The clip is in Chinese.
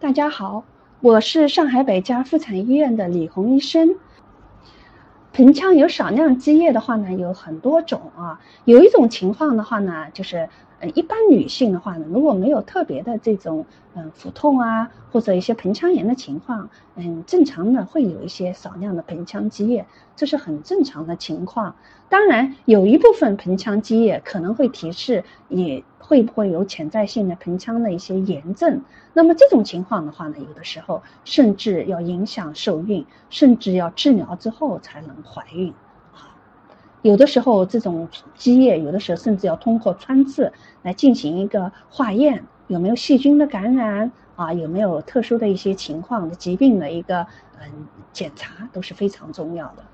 大家好，我是上海北家妇产医院的李红医生。盆腔有少量积液的话呢，有很多种啊。有一种情况的话呢，就是呃，一般女性的话呢，如果没有特别的这种嗯腹痛啊，或者一些盆腔炎的情况，嗯，正常的会有一些少量的盆腔积液，这是很正常的情况。当然，有一部分盆腔积液可能会提示也。会不会有潜在性的盆腔的一些炎症？那么这种情况的话呢，有的时候甚至要影响受孕，甚至要治疗之后才能怀孕。有的时候这种积液，有的时候甚至要通过穿刺来进行一个化验，有没有细菌的感染啊？有没有特殊的一些情况的疾病的一个嗯检查都是非常重要的。